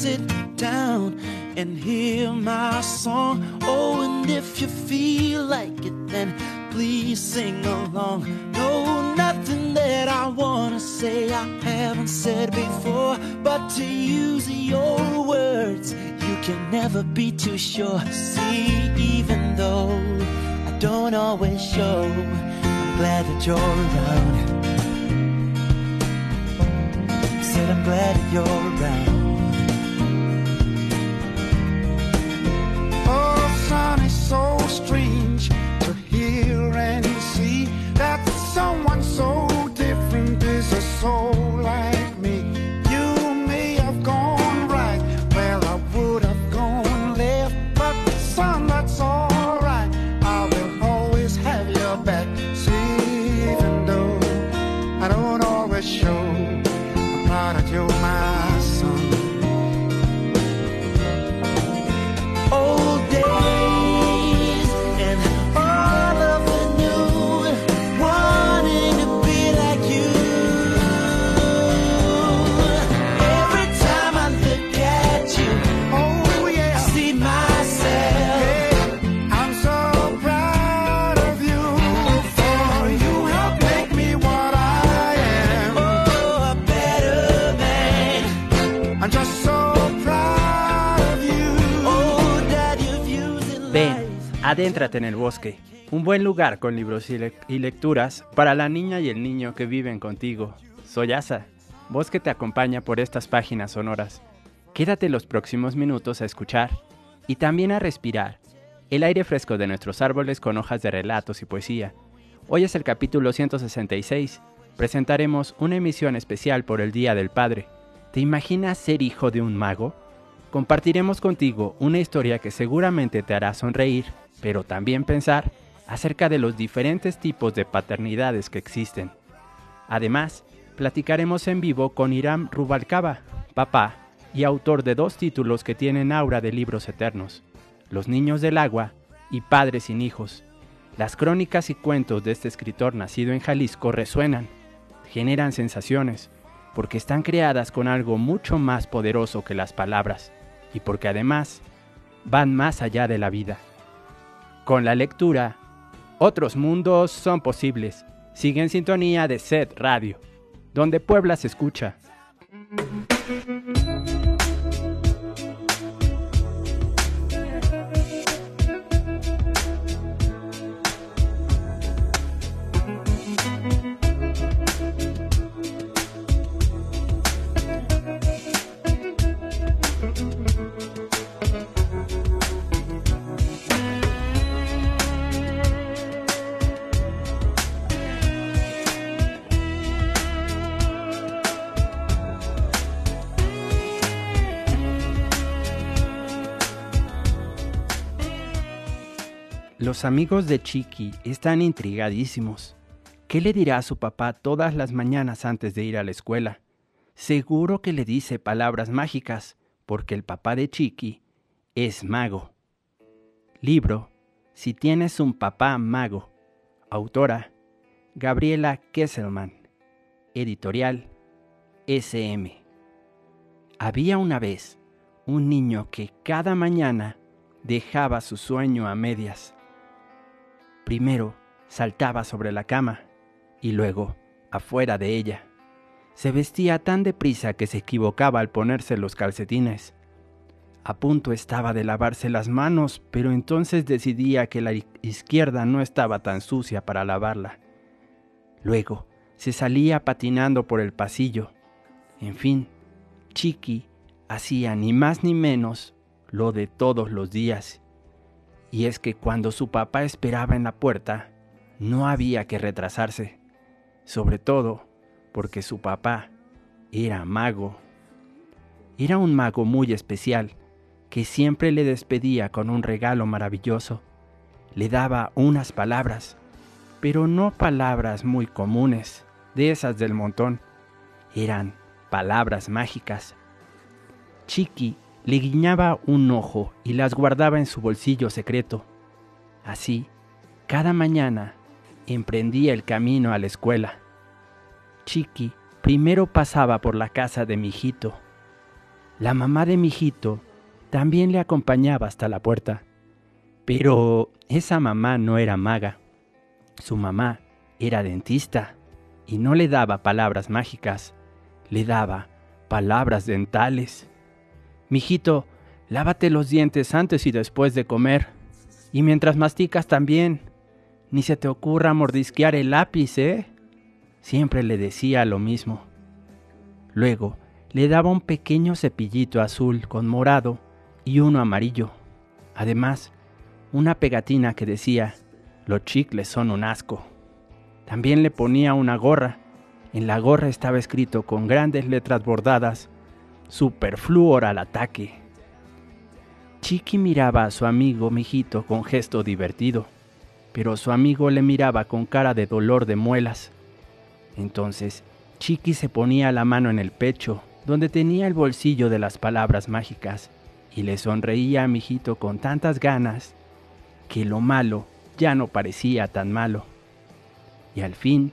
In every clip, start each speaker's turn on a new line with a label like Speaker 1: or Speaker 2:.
Speaker 1: Sit down and hear my song. Oh, and if you feel like it, then please sing along. No, nothing that I wanna say I haven't said before, but to use your words, you can never be too sure. See, even though I don't always show, I'm glad that you're around. Said I'm glad that you're around.
Speaker 2: Oh, son, it's so strange to hear and see that someone so different is a soul
Speaker 3: adéntrate en el bosque, un buen lugar con libros y, le- y lecturas para la niña y el niño que viven contigo. Soy Asa, voz que te acompaña por estas páginas sonoras. Quédate los próximos minutos a escuchar y también a respirar el aire fresco de nuestros árboles con hojas de relatos y poesía. Hoy es el capítulo 166. Presentaremos una emisión especial por el Día del Padre. ¿Te imaginas ser hijo de un mago? Compartiremos contigo una historia que seguramente te hará sonreír, pero también pensar acerca de los diferentes tipos de paternidades que existen. Además, platicaremos en vivo con Iram Rubalcaba, papá y autor de dos títulos que tienen aura de libros eternos, Los Niños del Agua y Padres sin Hijos. Las crónicas y cuentos de este escritor nacido en Jalisco resuenan, generan sensaciones, porque están creadas con algo mucho más poderoso que las palabras, y porque además van más allá de la vida. Con la lectura, otros mundos son posibles. Sigue en sintonía de Set Radio, donde Puebla se escucha. Los amigos de Chiqui están intrigadísimos. ¿Qué le dirá a su papá todas las mañanas antes de ir a la escuela? Seguro que le dice palabras mágicas, porque el papá de Chiqui es mago. Libro Si tienes un papá mago. Autora Gabriela Kesselman. Editorial SM. Había una vez un niño que cada mañana dejaba su sueño a medias. Primero saltaba sobre la cama y luego afuera de ella. Se vestía tan deprisa que se equivocaba al ponerse los calcetines. A punto estaba de lavarse las manos, pero entonces decidía que la izquierda no estaba tan sucia para lavarla. Luego se salía patinando por el pasillo. En fin, Chiqui hacía ni más ni menos lo de todos los días. Y es que cuando su papá esperaba en la puerta, no había que retrasarse, sobre todo porque su papá era mago. Era un mago muy especial, que siempre le despedía con un regalo maravilloso. Le daba unas palabras, pero no palabras muy comunes, de esas del montón. Eran palabras mágicas. Chiqui le guiñaba un ojo y las guardaba en su bolsillo secreto. Así, cada mañana emprendía el camino a la escuela. Chiqui primero pasaba por la casa de mi hijito. La mamá de mi hijito también le acompañaba hasta la puerta. Pero esa mamá no era maga. Su mamá era dentista y no le daba palabras mágicas, le daba palabras dentales. Mijito, lávate los dientes antes y después de comer. Y mientras masticas también. Ni se te ocurra mordisquear el lápiz, ¿eh? Siempre le decía lo mismo. Luego le daba un pequeño cepillito azul con morado y uno amarillo. Además, una pegatina que decía, los chicles son un asco. También le ponía una gorra. En la gorra estaba escrito con grandes letras bordadas, Superfluor al ataque. Chiqui miraba a su amigo mijito con gesto divertido, pero su amigo le miraba con cara de dolor de muelas. Entonces, Chiqui se ponía la mano en el pecho, donde tenía el bolsillo de las palabras mágicas, y le sonreía a mijito con tantas ganas que lo malo ya no parecía tan malo. Y al fin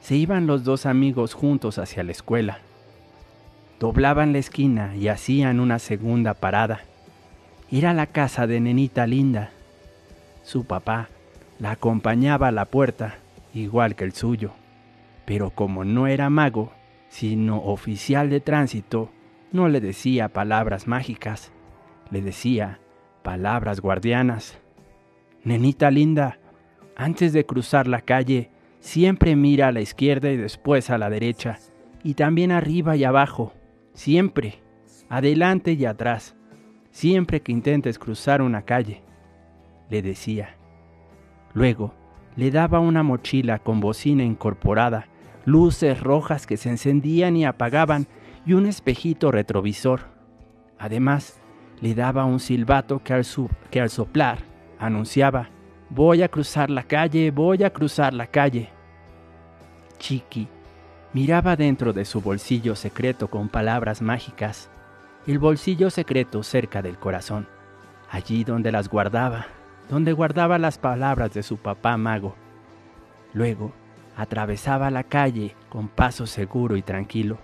Speaker 3: se iban los dos amigos juntos hacia la escuela. Doblaban la esquina y hacían una segunda parada. Era la casa de nenita linda. Su papá la acompañaba a la puerta, igual que el suyo. Pero como no era mago, sino oficial de tránsito, no le decía palabras mágicas, le decía palabras guardianas. Nenita linda, antes de cruzar la calle, siempre mira a la izquierda y después a la derecha, y también arriba y abajo, siempre, adelante y atrás, siempre que intentes cruzar una calle, le decía. Luego, le daba una mochila con bocina incorporada, luces rojas que se encendían y apagaban y un espejito retrovisor. Además, le daba un silbato que al, que al soplar anunciaba, voy a cruzar la calle, voy a cruzar la calle. Chiqui miraba dentro de su bolsillo secreto con palabras mágicas, el bolsillo secreto cerca del corazón, allí donde las guardaba, donde guardaba las palabras de su papá mago. Luego atravesaba la calle con paso seguro y tranquilo.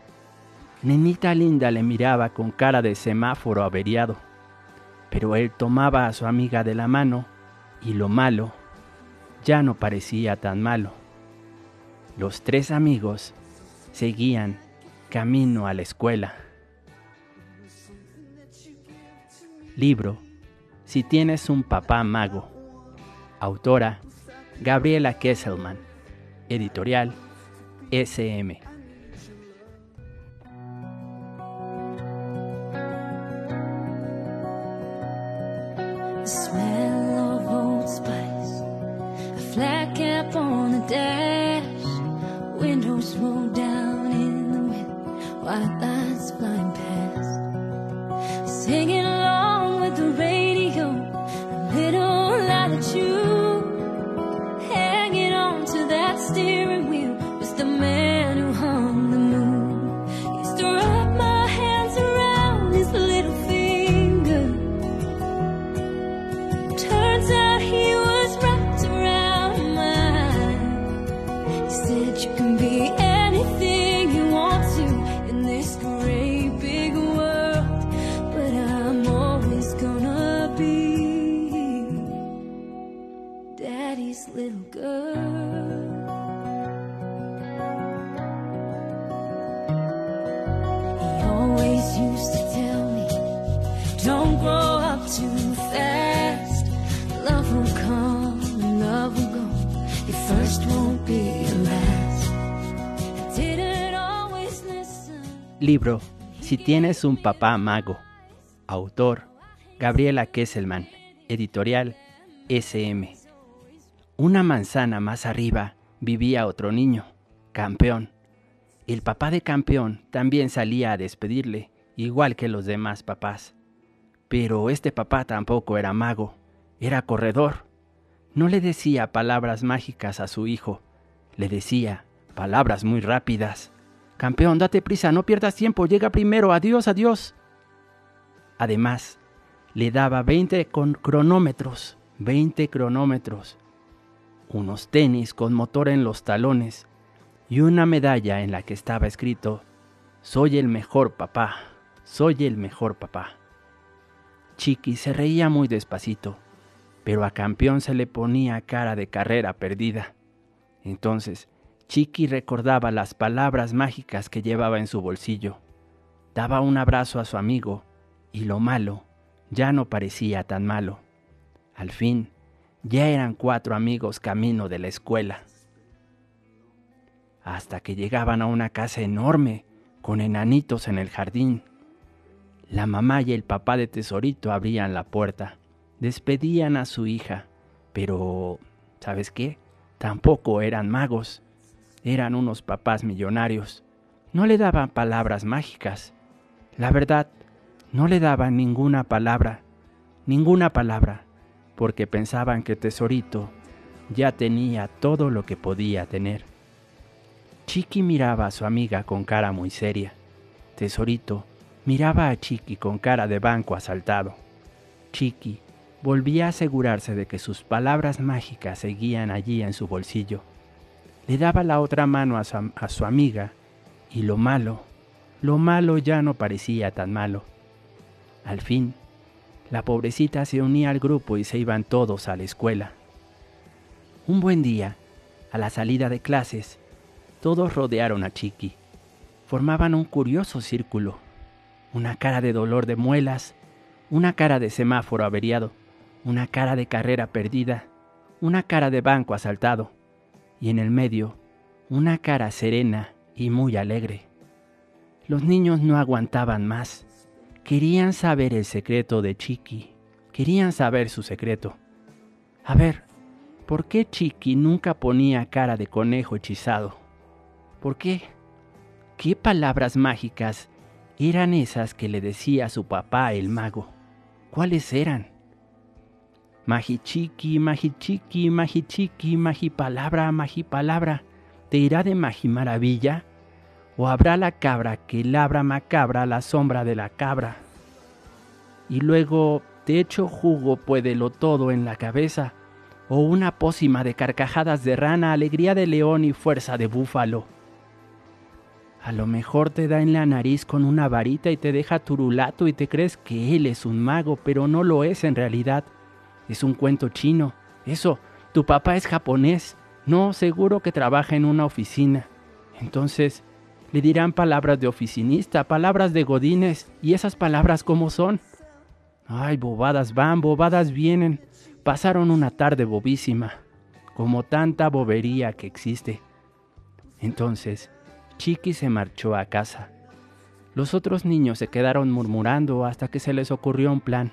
Speaker 3: Nenita linda le miraba con cara de semáforo averiado pero él tomaba a su amiga de la mano y lo malo ya no parecía tan malo. Los tres amigos seguían camino a la escuela. Libro Si tienes un papá mago. Autora Gabriela Kesselman. Editorial SM.
Speaker 4: white lights flying past. Singing along with the radio, a little lie that you.
Speaker 3: Libro Si tienes un papá mago. Autor Gabriela Kesselman. Editorial SM. Una manzana más arriba vivía otro niño, campeón. El papá de campeón también salía a despedirle, igual que los demás papás. Pero este papá tampoco era mago, era corredor. No le decía palabras mágicas a su hijo, le decía palabras muy rápidas. Campeón, date prisa, no pierdas tiempo, llega primero, adiós, adiós. Además, le daba 20 con cronómetros, 20 cronómetros, unos tenis con motor en los talones y una medalla en la que estaba escrito, Soy el mejor papá, soy el mejor papá. Chiqui se reía muy despacito, pero a campeón se le ponía cara de carrera perdida. Entonces, Chiqui recordaba las palabras mágicas que llevaba en su bolsillo. Daba un abrazo a su amigo y lo malo ya no parecía tan malo. Al fin, ya eran cuatro amigos camino de la escuela. Hasta que llegaban a una casa enorme, con enanitos en el jardín. La mamá y el papá de Tesorito abrían la puerta, despedían a su hija, pero, ¿sabes qué? Tampoco eran magos eran unos papás millonarios. No le daban palabras mágicas. La verdad, no le daban ninguna palabra, ninguna palabra, porque pensaban que Tesorito ya tenía todo lo que podía tener. Chiqui miraba a su amiga con cara muy seria. Tesorito miraba a Chiqui con cara de banco asaltado. Chiqui volvía a asegurarse de que sus palabras mágicas seguían allí en su bolsillo le daba la otra mano a su, amiga y lo malo, lo malo ya no parecía tan malo. Al fin, la pobrecita se unía al grupo y se iban todos a la escuela. Un buen día, a la salida de clases, todos rodearon a Chiqui. Formaban un curioso círculo. Una cara de dolor de muelas, una cara de semáforo averiado, una cara de carrera perdida, una cara de banco asaltado, y en el medio una cara serena y muy alegre. Los niños no aguantaban más. Querían saber el secreto de Chiqui. Querían saber su secreto. A ver, ¿por qué Chiqui nunca ponía cara de conejo hechizado? ¿Por qué? ¿Qué palabras mágicas eran esas que le decía su papá el mago? ¿Cuáles eran? Magichiqui, magichiqui, magichiqui, magipalabra, magipalabra, ¿te irá de maravilla? ¿O habrá la cabra que labra macabra la sombra de la cabra? Y luego te echo jugo lo todo en la cabeza, o una pócima de carcajadas de rana, alegría de león y fuerza de búfalo. A lo mejor te da en la nariz con una varita y te deja turulato y te crees que él es un mago, pero no lo es en realidad es un cuento chino. Eso, tu papá es japonés. No, seguro que trabaja en una oficina. Entonces, le dirán palabras de oficinista, palabras de godines, y esas palabras cómo son. Ay, bobadas van, bobadas vienen. Pasaron una tarde bobísima, como tanta bobería que existe. Entonces, Chiqui se marchó a casa. Los otros niños se quedaron murmurando hasta que se les ocurrió un plan.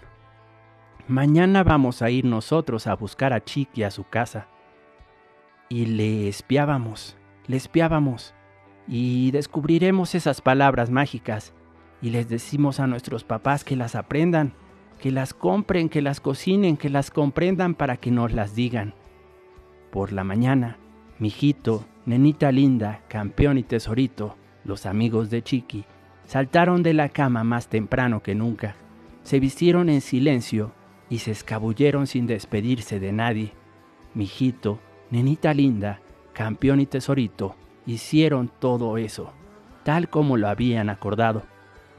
Speaker 3: Mañana vamos a ir nosotros a buscar a Chiqui a su casa. Y le espiábamos, le espiábamos, y descubriremos esas palabras mágicas, y les decimos a nuestros papás que las aprendan, que las compren, que las cocinen, que las comprendan para que nos las digan. Por la mañana, mijito, nenita linda, campeón y tesorito, los amigos de Chiqui, saltaron de la cama más temprano que nunca. Se vistieron en silencio y se escabulleron sin despedirse de nadie. Mijito, nenita linda, campeón y tesorito, hicieron todo eso, tal como lo habían acordado,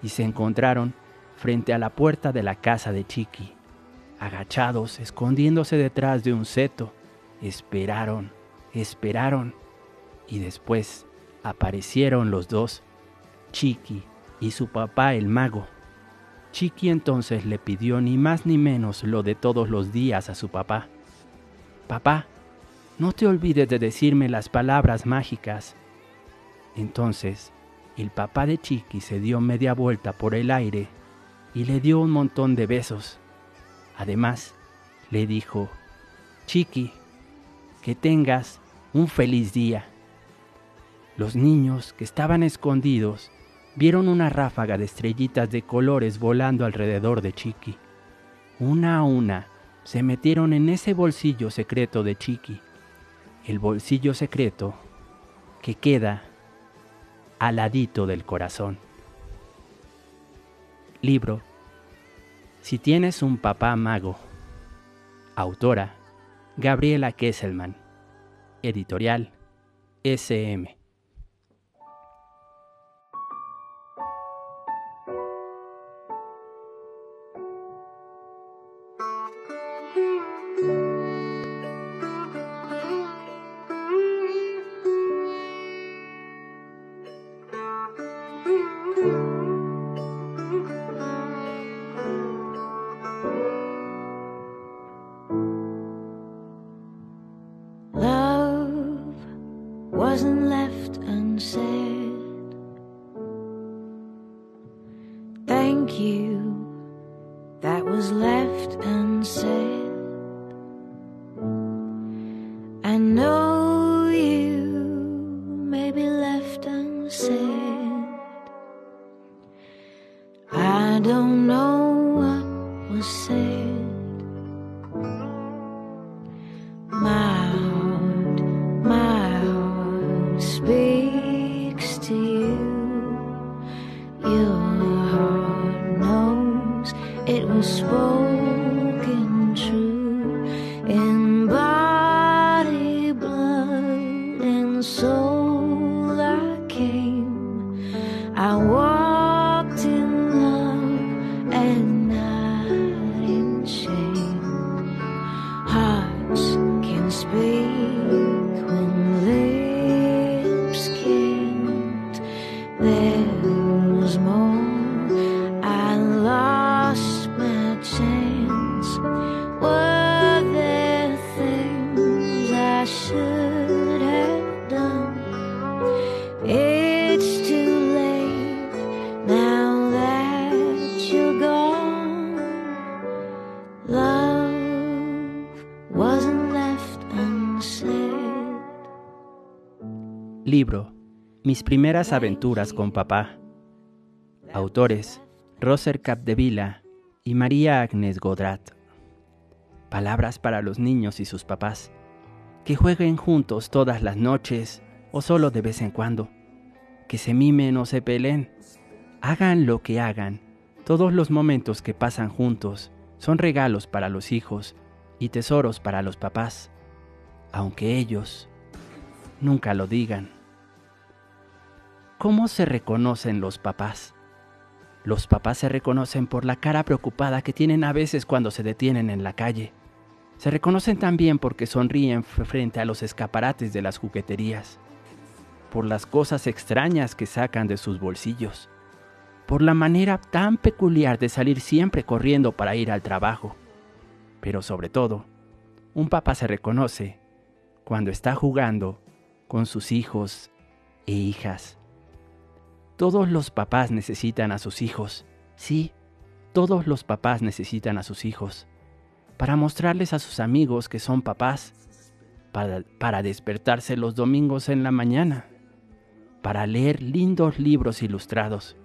Speaker 3: y se encontraron frente a la puerta de la casa de Chiqui. Agachados, escondiéndose detrás de un seto, esperaron, esperaron, y después aparecieron los dos, Chiqui y su papá el mago. Chiqui entonces le pidió ni más ni menos lo de todos los días a su papá. Papá, no te olvides de decirme las palabras mágicas. Entonces, el papá de Chiqui se dio media vuelta por el aire y le dio un montón de besos. Además, le dijo, Chiqui, que tengas un feliz día. Los niños que estaban escondidos vieron una ráfaga de estrellitas de colores volando alrededor de Chiqui. Una a una se metieron en ese bolsillo secreto de Chiqui, el bolsillo secreto que queda al ladito del corazón. Libro Si tienes un papá mago. Autora Gabriela Kesselman. Editorial SM.
Speaker 4: I lost my chance. Were there things I should have done? It's too late now that you're gone. Love wasn't left unsaid.
Speaker 3: Libro Mis primeras aventuras con papá Autores Roser Capdevila y María Agnes Godrat. Palabras para los niños y sus papás. Que jueguen juntos todas las noches o solo de vez en cuando. Que se mimen o se peleen. Hagan lo que hagan. Todos los momentos que pasan juntos son regalos para los hijos y tesoros para los papás, aunque ellos nunca lo digan. ¿Cómo se reconocen los papás? Los papás se reconocen por la cara preocupada que tienen a veces cuando se detienen en la calle. Se reconocen también porque sonríen frente a los escaparates de las jugueterías, por las cosas extrañas que sacan de sus bolsillos, por la manera tan peculiar de salir siempre corriendo para ir al trabajo. Pero sobre todo, un papá se reconoce cuando está jugando con sus hijos e hijas. Todos los papás necesitan a sus hijos. Sí, todos los papás necesitan a sus hijos. Para mostrarles a sus amigos que son papás. Para, despertarse los domingos en la mañana. Para leer lindos libros ilustrados.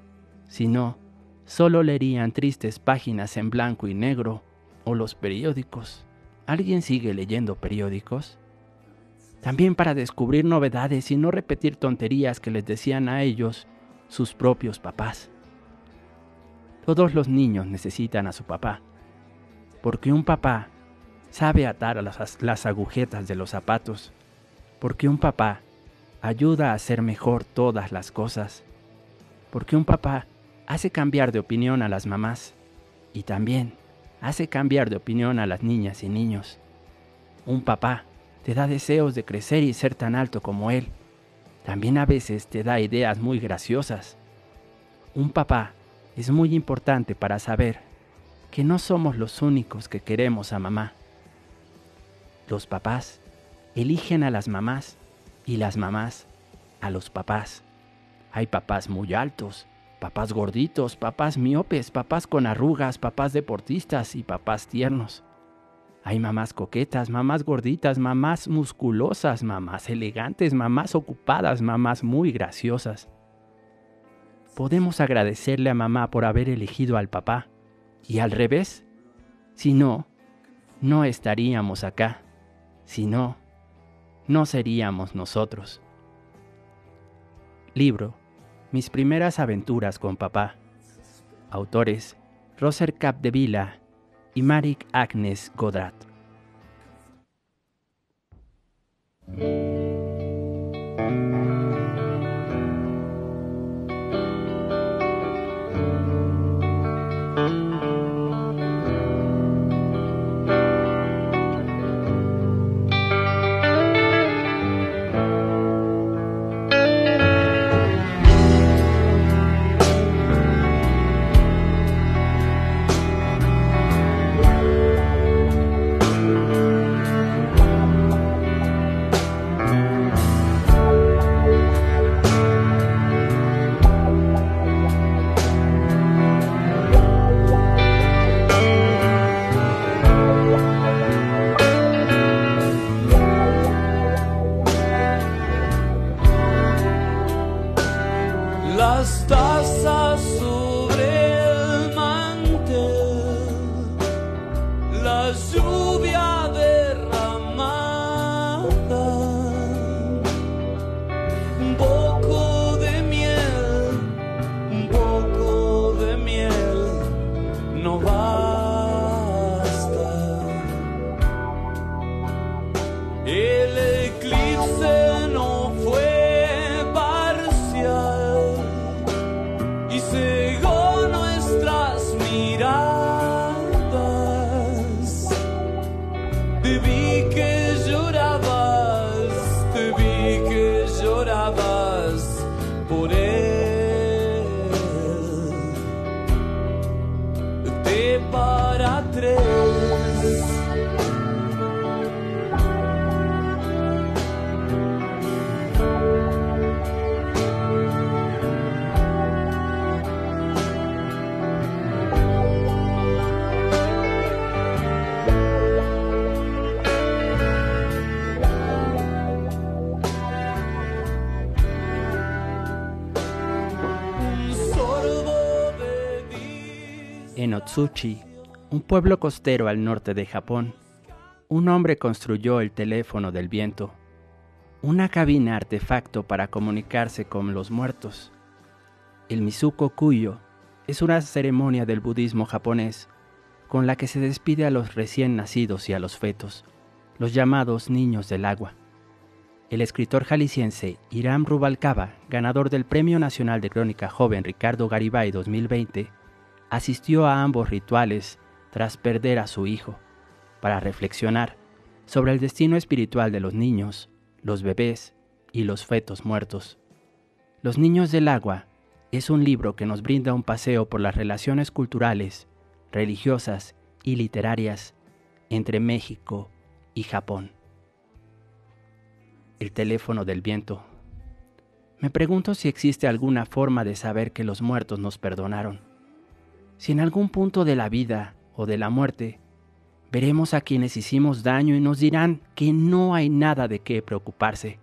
Speaker 3: Si no, solo leerían tristes páginas en blanco y negro o los periódicos. ¿Alguien sigue leyendo periódicos? También para descubrir novedades y no repetir tonterías que les decían a ellos sus propios papás. Todos los niños necesitan a su papá, porque un papá sabe atar a las, agujetas de los zapatos, porque un papá ayuda a hacer mejor todas las cosas, porque un papá hace cambiar de opinión a las mamás y también hace cambiar de opinión a las niñas y niños. Un papá te da deseos de crecer y ser tan alto como él también a veces te da ideas muy graciosas. Un papá es muy importante para saber que no somos los únicos que queremos a mamá. Los papás eligen a las mamás y las mamás a los papás. Hay papás muy altos, papás gorditos, papás miopes, papás con arrugas, papás deportistas y papás tiernos. Hay mamás coquetas, mamás gorditas, mamás musculosas, mamás elegantes, mamás ocupadas, mamás muy graciosas. Podemos agradecerle a mamá por haber elegido al papá. Y al revés, si no, no estaríamos acá. Si no, no seríamos nosotros. Libro Mis primeras aventuras con papá. Autores Roser Capdevila y Marik Agnes Godrat.
Speaker 1: Un
Speaker 3: pueblo costero al norte de Japón, un hombre construyó el teléfono del viento, una cabina artefacto para comunicarse con los muertos. El Mizuko Kuyo es una ceremonia del budismo japonés con la que se despide a los recién nacidos y a los fetos, los llamados niños del agua. El escritor jalisciense Irán Rubalcaba, ganador del Premio Nacional de Crónica Joven Ricardo Garibay 2020, asistió a ambos rituales tras perder a su hijo, para reflexionar sobre el destino espiritual de los niños, los bebés y los fetos muertos. Los Niños del Agua es un libro que nos brinda un paseo por las relaciones culturales, religiosas y literarias entre México y Japón. El teléfono del viento. Me pregunto si existe alguna forma de saber que los muertos nos perdonaron. Si en algún punto de la vida o de la muerte veremos a quienes hicimos daño y nos dirán que no hay nada de qué preocuparse,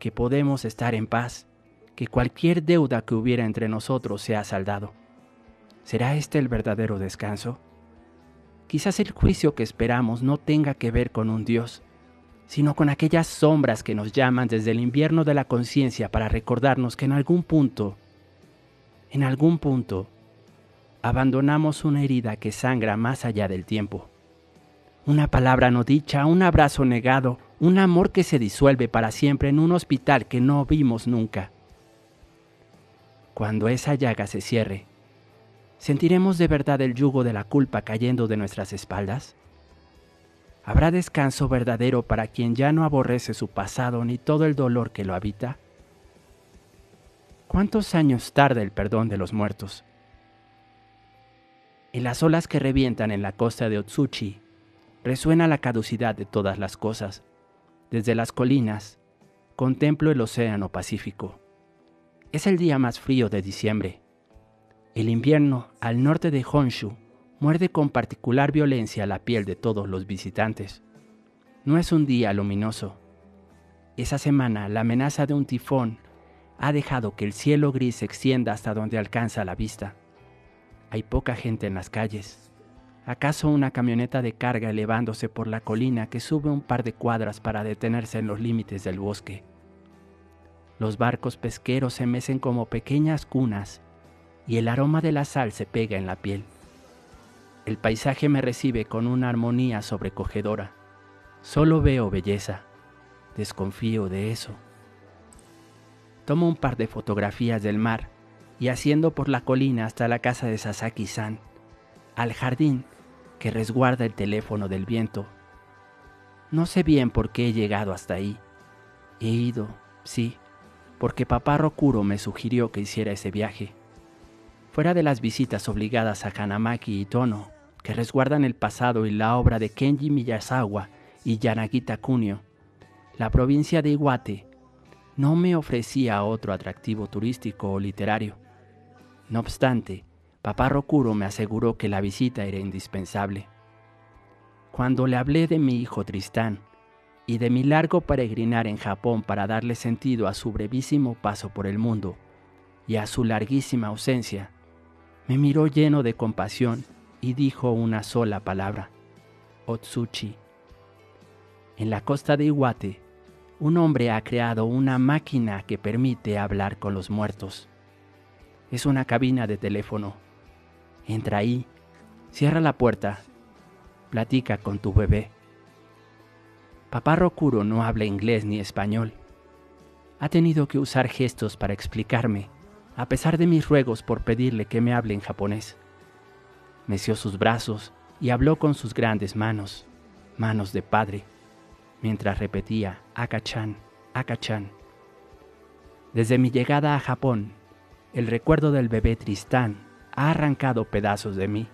Speaker 3: que podemos estar en paz, que cualquier deuda que hubiera entre nosotros se ha saldado. ¿Será este el verdadero descanso? Quizás el juicio que esperamos no tenga que ver con un Dios, sino con aquellas sombras que nos llaman desde el invierno de la conciencia para recordarnos que en algún punto, en algún punto, abandonamos una herida que sangra más allá del tiempo. Una palabra no dicha, un abrazo negado, un amor que se disuelve para siempre en un hospital que no vimos nunca. Cuando esa llaga se cierre, ¿sentiremos de verdad el yugo de la culpa cayendo de nuestras espaldas? ¿Habrá descanso verdadero para quien ya no aborrece su pasado ni todo el dolor que lo habita? ¿Cuántos años tarda el perdón de los muertos? En las olas que revientan en la costa de Otsuchi, resuena la caducidad de todas las cosas. Desde las colinas, contemplo el océano Pacífico. Es el día más frío de diciembre. El invierno al norte de Honshu muerde con particular violencia la piel de todos los visitantes. No es un día luminoso. Esa semana la amenaza de un tifón ha dejado que el cielo gris se extienda hasta donde alcanza la vista. Hay poca gente en las calles. ¿Acaso una camioneta de carga elevándose por la colina que sube un par de cuadras para detenerse en los límites del bosque? Los barcos pesqueros se mecen como pequeñas cunas y el aroma de la sal se pega en la piel. El paisaje me recibe con una armonía sobrecogedora. Solo veo belleza. Desconfío de eso. Tomo un par de fotografías del mar y haciendo por la colina hasta la casa de Sasaki-san, al jardín que resguarda el teléfono del viento. No sé bien por qué he llegado hasta ahí. He ido, sí, porque papá Rokuro me sugirió que hiciera ese viaje. Fuera de las visitas obligadas a Hanamaki y Tono, que resguardan el pasado y la obra de Kenji Miyazawa y Yanagita Kunio, la provincia de Iwate no me ofrecía otro atractivo turístico o literario. No obstante, papá Rokuro me aseguró que la visita era indispensable. Cuando le hablé de mi hijo Tristán y de mi largo peregrinar en Japón para darle sentido a su brevísimo paso por el mundo y a su larguísima ausencia, me miró lleno de compasión y dijo una sola palabra, Otsuchi. En la costa de Iwate, un hombre ha creado una máquina que permite hablar con los muertos. Es una cabina de teléfono. Entra ahí, cierra la puerta, platica con tu bebé. Papá Rokuro no habla inglés ni español. Ha tenido que usar gestos para explicarme, a pesar de mis ruegos por pedirle que me hable en japonés. Meció sus brazos y habló con sus grandes manos, manos de padre, mientras repetía Akachan, Akachan. Desde mi llegada a Japón, el recuerdo del bebé Tristán ha arrancado pedazos de mí.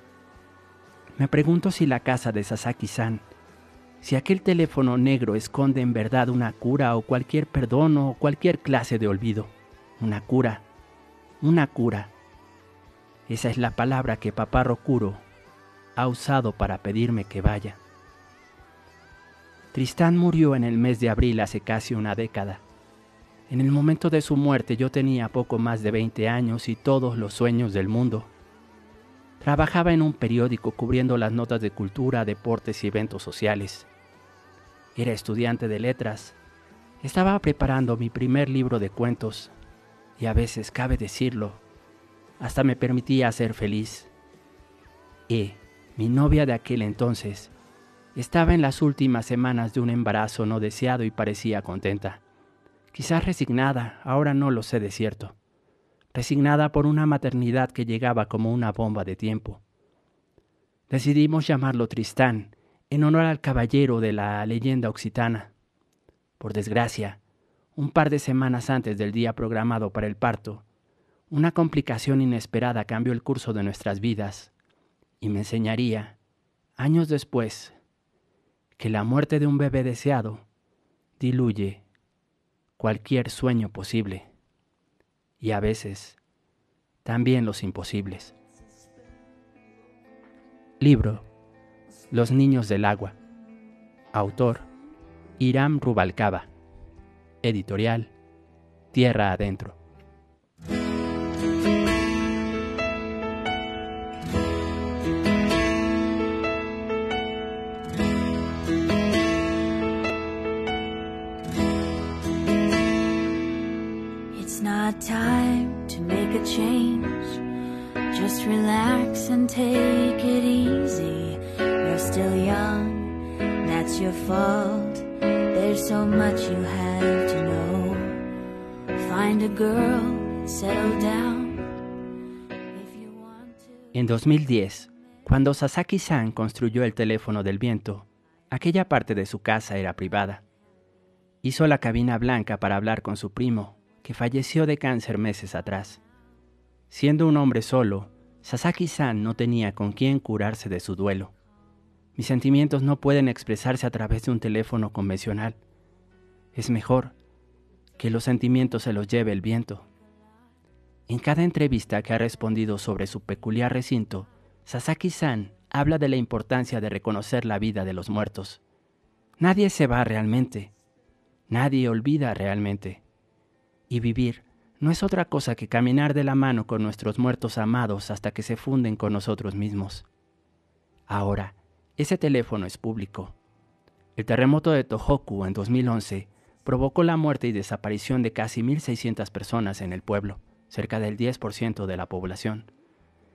Speaker 3: Me pregunto si la casa de Sasaki-san, si aquel teléfono negro esconde en verdad una cura o cualquier perdón o cualquier clase de olvido. Una cura, una cura. Esa es la palabra que papá Rokuro ha usado para pedirme que vaya. Tristán murió en el mes de abril hace casi una década. En el momento de su muerte yo tenía poco más de 20 años y todos los sueños del mundo. Trabajaba en un periódico cubriendo las notas de cultura, deportes y eventos sociales. Era estudiante de letras. Estaba preparando mi primer libro de cuentos y a veces, cabe decirlo, hasta me permitía ser feliz. Y mi novia de aquel entonces estaba en las últimas semanas de un embarazo no deseado y parecía contenta quizás resignada, ahora no lo sé de cierto, resignada por una maternidad que llegaba como una bomba de tiempo. Decidimos llamarlo Tristán, en honor al caballero de la leyenda occitana. Por desgracia, un par de semanas antes del día programado para el parto, una complicación inesperada cambió el curso de nuestras vidas y me enseñaría, años después, que la muerte de un bebé deseado diluye cualquier sueño posible y a veces también los imposibles. Libro Los Niños del Agua. Autor Iram Rubalcaba. Editorial Tierra Adentro. 2010, cuando Sasaki-san construyó el teléfono del viento, aquella parte de su casa era privada. Hizo la cabina blanca para hablar con su primo, que falleció de cáncer meses atrás. Siendo un hombre solo, Sasaki-san no tenía con quién curarse de su duelo. Mis sentimientos no pueden expresarse a través de un teléfono convencional. Es mejor que los sentimientos se los lleve el viento. En cada entrevista que ha respondido sobre su peculiar recinto, Sasaki-san habla de la importancia de reconocer la vida de los muertos. Nadie se va realmente, nadie olvida realmente. Y vivir no es otra cosa que caminar de la mano con nuestros muertos amados hasta que se funden con nosotros mismos. Ahora, ese teléfono es público. El terremoto de Tohoku en 2011 provocó la muerte y desaparición de casi 1.600 personas en el pueblo, cerca del 10% de la población.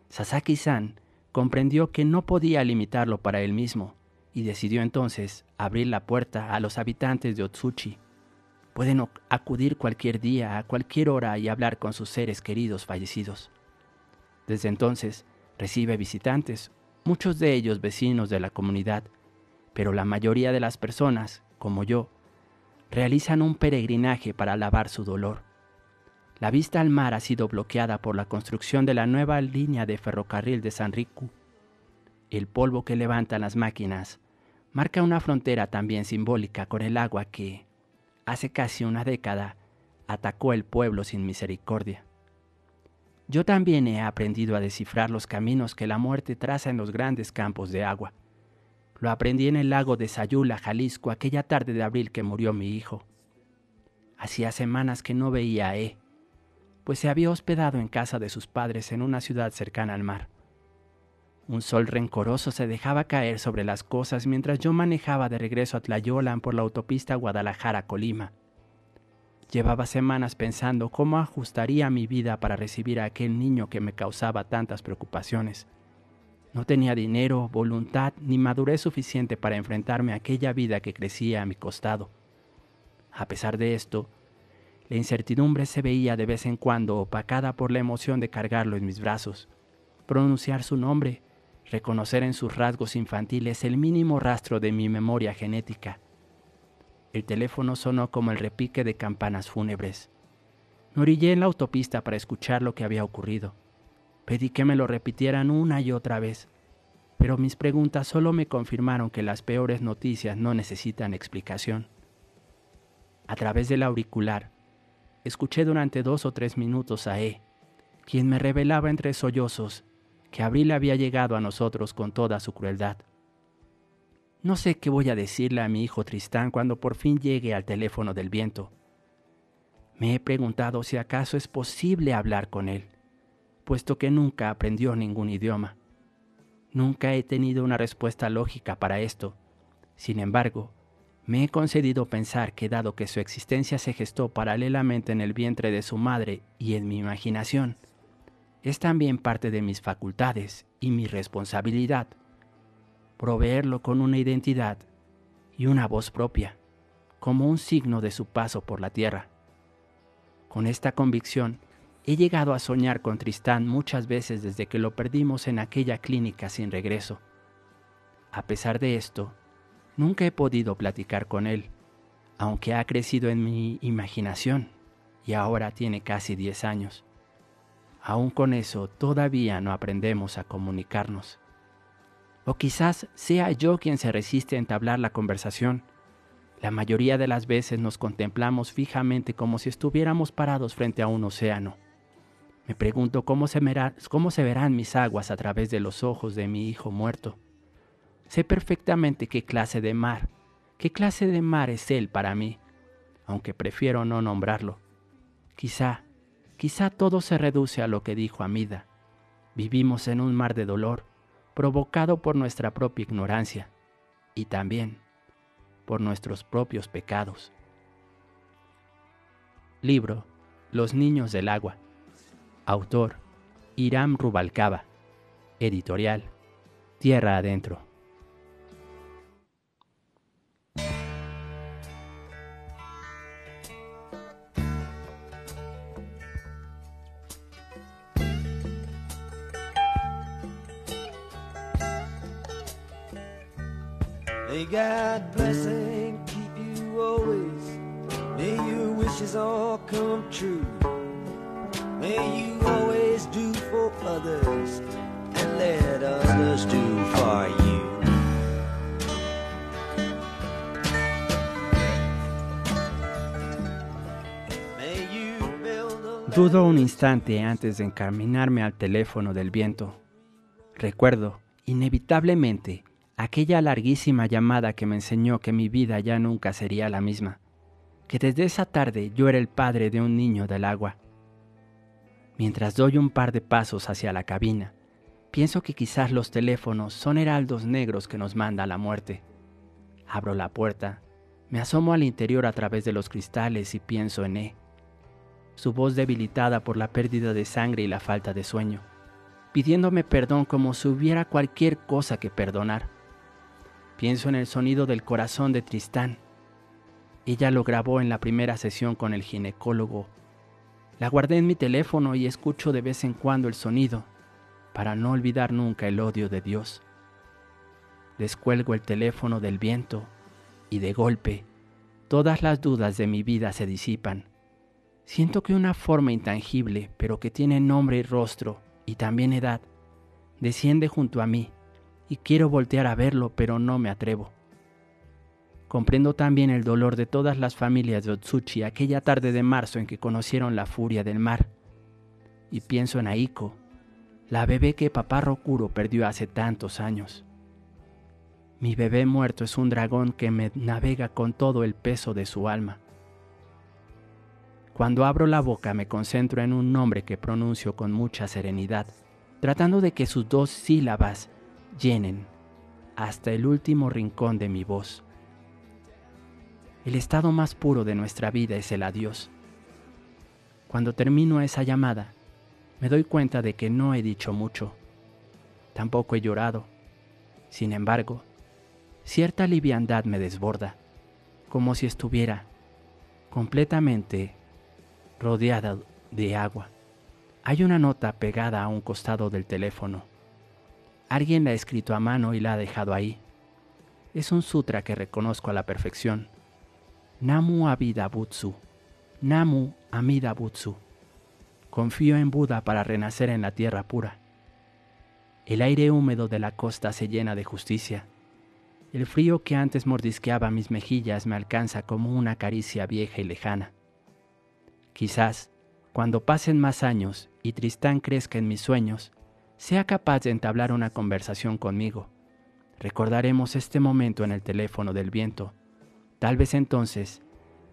Speaker 3: Sasaki-san comprendió que no podía limitarlo para él mismo y decidió entonces abrir la puerta a los habitantes de Otsuchi. Pueden acudir cualquier día, a cualquier hora y hablar con sus seres queridos fallecidos. Desde entonces recibe visitantes, muchos de ellos vecinos de la comunidad, pero la mayoría de las personas, como yo, realizan un peregrinaje para lavar su dolor. La vista al mar ha sido bloqueada por la construcción de la nueva línea de ferrocarril de San Riku. El polvo que levantan las máquinas marca una frontera también simbólica con el agua que, hace casi una década, atacó el pueblo sin misericordia. Yo también he aprendido a descifrar los caminos que la muerte traza en los grandes campos de agua. Lo aprendí en el lago de Sayula, Jalisco, aquella tarde de abril que murió mi hijo. Hacía semanas que no veía a E, pues se había hospedado en casa de sus padres en una ciudad cercana al mar. Un sol rencoroso se dejaba caer sobre las cosas mientras yo manejaba de regreso a Tlayolan por la autopista Guadalajara-Colima. Llevaba semanas pensando cómo ajustaría mi vida para recibir a aquel niño que me causaba tantas preocupaciones. No tenía dinero, voluntad ni madurez suficiente para enfrentarme a aquella vida que crecía a mi costado. A pesar de esto, la incertidumbre se veía de vez en cuando opacada por la emoción de cargarlo en mis brazos, pronunciar su nombre, reconocer en sus rasgos infantiles el mínimo rastro de mi memoria genética. El teléfono sonó como el repique de campanas fúnebres. Me orillé en la autopista para escuchar lo que había ocurrido. Pedí que me lo repitieran una y otra vez, pero mis preguntas solo me confirmaron que las peores noticias no necesitan explicación. A través del auricular, escuché durante dos o tres minutos a E, quien me revelaba entre sollozos que Abril había llegado a nosotros con toda su crueldad. No sé qué voy a decirle a mi hijo Tristán cuando por fin llegue al teléfono del viento. Me he preguntado si acaso es posible hablar con él puesto que nunca aprendió ningún idioma. Nunca he tenido una respuesta lógica para esto. Sin embargo, me he concedido pensar que dado que su existencia se gestó paralelamente en el vientre de su madre y en mi imaginación, es también parte de mis facultades y mi responsabilidad proveerlo con una identidad y una voz propia, como un signo de su paso por la tierra. Con esta convicción, He llegado a soñar con Tristán muchas veces desde que lo perdimos en aquella clínica sin regreso. A pesar de esto, nunca he podido platicar con él, aunque ha crecido en mi imaginación y ahora tiene casi 10 años. Aún con eso, todavía no aprendemos a comunicarnos. O quizás sea yo quien se resiste a entablar la conversación. La mayoría de las veces nos contemplamos fijamente como si estuviéramos parados frente a un océano. Me pregunto cómo se, cómo se verán mis aguas a través de los ojos de mi hijo muerto. Sé perfectamente qué clase de mar, qué clase de mar es él para mí, aunque prefiero no nombrarlo. Quizá, quizá todo se reduce a lo que dijo Amida. Vivimos en un mar de dolor, provocado por nuestra propia ignorancia y también por nuestros propios pecados. Libro Los Niños del Agua Autor, Iram Rubalcaba. Editorial, Tierra Adentro. Antes de encaminarme al teléfono del viento. Recuerdo Inevitablemente, aquella larguísima llamada que me enseñó que mi vida ya nunca sería la misma, que desde esa tarde yo era el padre de un niño del agua. Mientras doy un par de pasos hacia la cabina, pienso que quizás los teléfonos son heraldos negros que nos manda la muerte. Abro la puerta, me asomo al interior a través de los cristales y pienso en E. Su voz debilitada por la pérdida de sangre y la falta de sueño, pidiéndome perdón como si hubiera cualquier cosa que perdonar. Pienso en el sonido del corazón de Tristán. Ella lo grabó en la primera sesión con el ginecólogo. La guardé en mi teléfono y escucho de vez en cuando el sonido, para no olvidar nunca el odio de Dios. Descuelgo el teléfono del viento y de golpe todas las dudas de mi vida se disipan. Siento que una forma intangible, pero que tiene nombre y rostro y también edad, desciende junto a mí y quiero voltear a verlo, pero no me atrevo. Comprendo también el dolor de todas las familias de Otsuchi aquella tarde de marzo en que conocieron la furia del mar. Y pienso en Aiko, la bebé que papá Rokuro perdió hace tantos años. Mi bebé muerto es un dragón que me navega con todo el peso de su alma. Cuando abro la boca me concentro en un nombre que pronuncio con mucha serenidad, tratando de que sus dos sílabas llenen hasta el último rincón de mi voz. El estado más puro de nuestra vida es el adiós. Cuando termino esa llamada, me doy cuenta de que no he dicho mucho. Tampoco he llorado. Sin embargo, cierta liviandad me desborda, como si estuviera completamente rodeada de agua. Hay una nota pegada a un costado del teléfono. Alguien la ha escrito a mano y la ha dejado ahí. Es un sutra que reconozco a la perfección. Namu Abida Butsu. Namu Amida Butsu. Confío en Buda para renacer en la tierra pura. El aire húmedo de la costa se llena de justicia. El frío que antes mordisqueaba mis mejillas me alcanza como una caricia vieja y lejana. Quizás, cuando pasen más años y Tristán crezca en mis sueños, sea capaz de entablar una conversación conmigo. Recordaremos este momento en el teléfono del viento. Tal vez entonces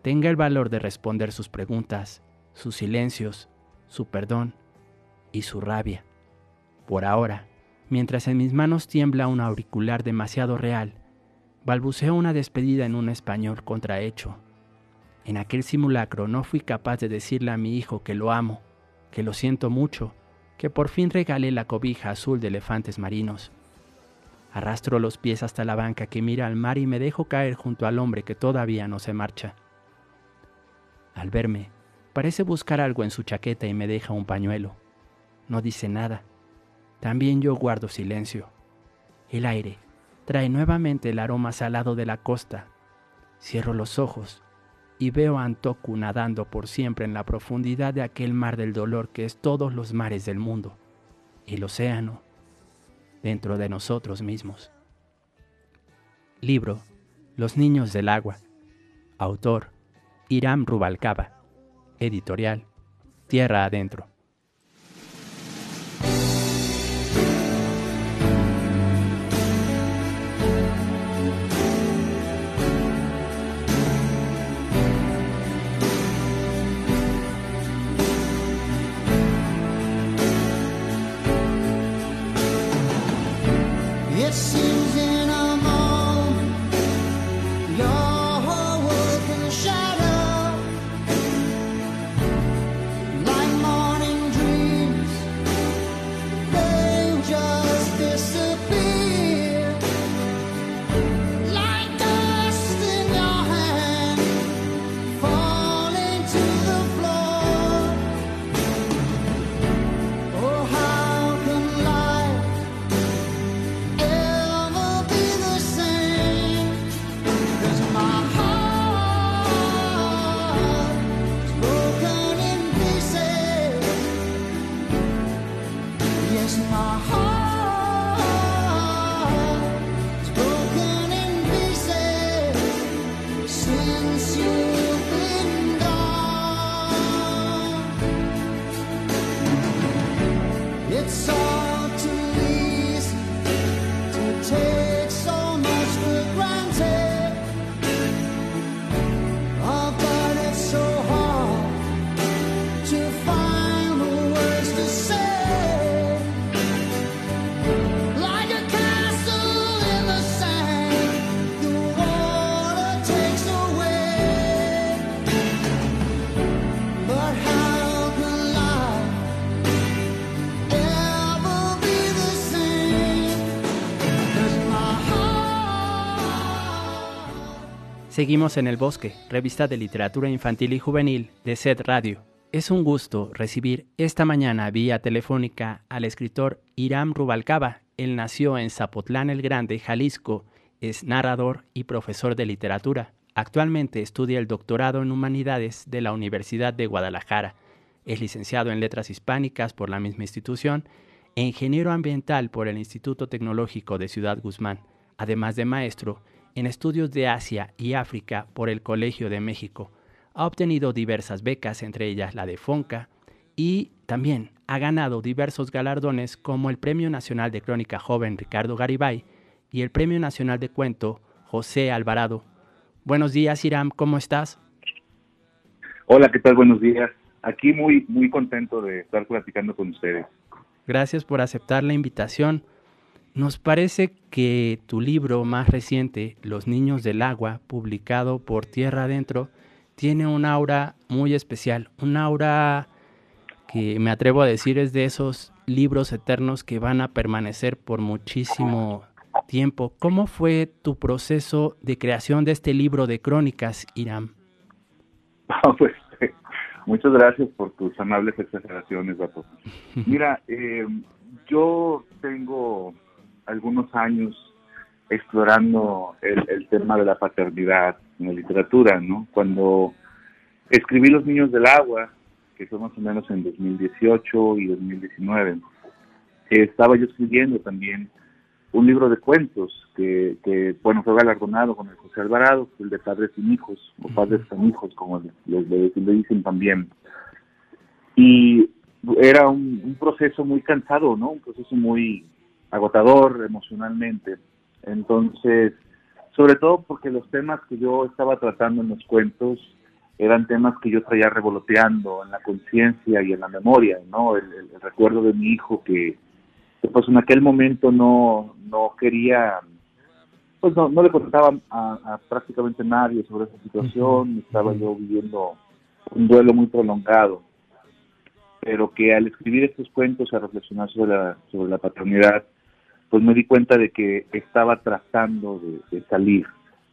Speaker 3: tenga el valor de responder sus preguntas, sus silencios, su perdón y su rabia. Por ahora, mientras en mis manos tiembla un auricular demasiado real, balbuceó una despedida en un español contrahecho. En aquel simulacro no fui capaz de decirle a mi hijo que lo amo, que lo siento mucho, que por fin regalé la cobija azul de elefantes marinos. Arrastro los pies hasta la banca que mira al mar y me dejo caer junto al hombre que todavía no se marcha. Al verme, parece buscar algo en su chaqueta y me deja un pañuelo. No dice nada. También yo guardo silencio. El aire, trae nuevamente el aroma salado de la costa. Cierro los ojos y veo a Antoku nadando por siempre en la profundidad de aquel mar del dolor que es todos los mares del mundo, el océano, dentro de nosotros mismos. Libro Los Niños del Agua. Autor Iram Rubalcaba. Editorial Tierra Adentro. Seguimos en El Bosque, revista de literatura infantil y juvenil de SED Radio. Es un gusto recibir esta mañana vía telefónica al escritor Iram Rubalcaba. Él nació en Zapotlán el Grande, Jalisco, es narrador y profesor de literatura. Actualmente estudia el doctorado en Humanidades de la Universidad de Guadalajara. Es licenciado en Letras Hispánicas por la misma institución e ingeniero ambiental por el Instituto Tecnológico de Ciudad Guzmán, además de maestro en estudios de Asia y África por el Colegio de México. Ha obtenido diversas becas, entre ellas la de FONCA, y también ha ganado diversos galardones como el Premio Nacional de Crónica Joven Ricardo Garibay y el Premio Nacional de Cuento José Alvarado. Buenos días, Iram, ¿cómo estás?
Speaker 5: Hola, ¿qué tal? Buenos días. Aquí muy, muy contento de estar platicando con ustedes.
Speaker 3: Gracias por aceptar la invitación. Nos parece que tu libro más reciente, Los Niños del Agua, publicado por Tierra Adentro, tiene un aura muy especial, un aura que me atrevo a decir es de esos libros eternos que van a permanecer por muchísimo tiempo. ¿Cómo fue tu proceso de creación de este libro de crónicas, Iram?
Speaker 5: pues muchas gracias por tus amables exageraciones, Vato. Mira, eh, yo tengo algunos años explorando el, tema de la paternidad en la literatura, ¿no? Cuando escribí Los Niños del Agua, que fue más o menos en 2018 y 2019, estaba yo escribiendo también un libro de cuentos que, que, bueno, fue galardonado con el José Alvarado, el de Padres sin Hijos, o Padres sin Hijos, como le, le, dicen también. Y era un, un, proceso muy cansado, ¿no? Un proceso muy agotador emocionalmente. Entonces, sobre todo porque los temas que yo estaba tratando en los cuentos eran temas que yo traía revoloteando en la conciencia y en la memoria, ¿no? el, recuerdo de mi hijo que, pues en aquel momento no, no quería, pues no, no le contaba a, prácticamente nadie sobre esa situación, estaba yo viviendo un duelo muy prolongado, pero que al escribir estos cuentos, a reflexionar sobre la, sobre la paternidad, pues me di cuenta de que estaba tratando de, salir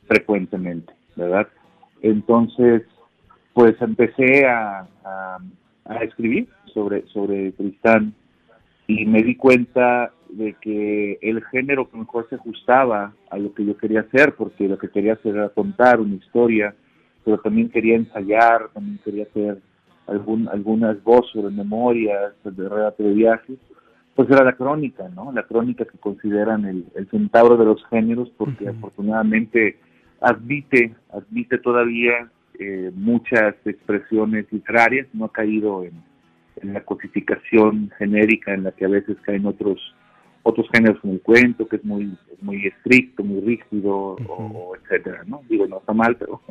Speaker 5: frecuentemente, ¿verdad? Entonces, pues empecé a, a, a escribir sobre, sobre Tristán y me di cuenta de que el género que mejor se ajustaba a lo que yo quería hacer, porque lo que quería hacer era contar una historia, pero también quería ensayar, también quería hacer algún, algunas voces, memorias, de relato de viajes, pues era la crónica, ¿no? La crónica que consideran el, el centauro de los géneros, porque afortunadamente admite, admite todavía eh, muchas expresiones literarias, no ha caído en en la cosificación genérica en la que a veces caen otros otros géneros como el cuento, que es muy muy estricto, muy rígido, o, etcétera, ¿no? Digo, no está mal, pero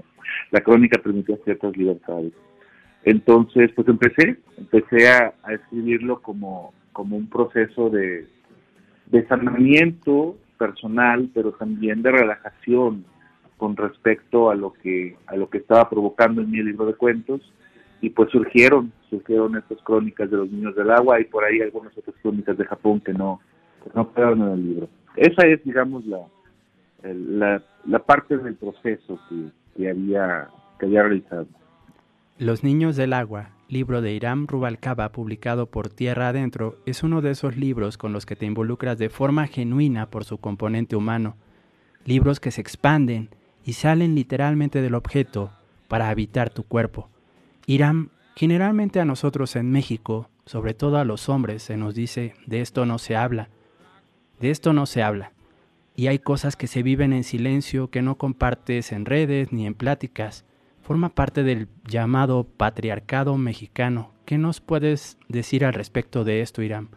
Speaker 5: la crónica permitía ciertas libertades. Entonces, pues empecé, empecé a, escribirlo como, como un proceso de, de sanamiento personal, pero también de relajación con respecto a lo que a lo que estaba provocando en mi libro de cuentos y pues surgieron, surgieron estas crónicas de los niños del agua y por ahí algunas otras crónicas de Japón que no, no quedaron en el libro. Esa es, digamos, la, la, la parte del proceso que, que, había, que había realizado.
Speaker 3: Los Niños del Agua, libro de Iram Rubalcaba publicado por Tierra Adentro, es uno de esos libros con los que te involucras de forma genuina por su componente humano. Libros que se expanden y salen literalmente del objeto para habitar tu cuerpo. Irán, generalmente a nosotros en México, sobre todo a los hombres, se nos dice, de esto no se habla, de esto no se habla. Y hay cosas que se viven en silencio, que no compartes en redes ni en pláticas. Forma parte del llamado patriarcado mexicano. ¿Qué nos puedes decir al respecto de esto, Irán?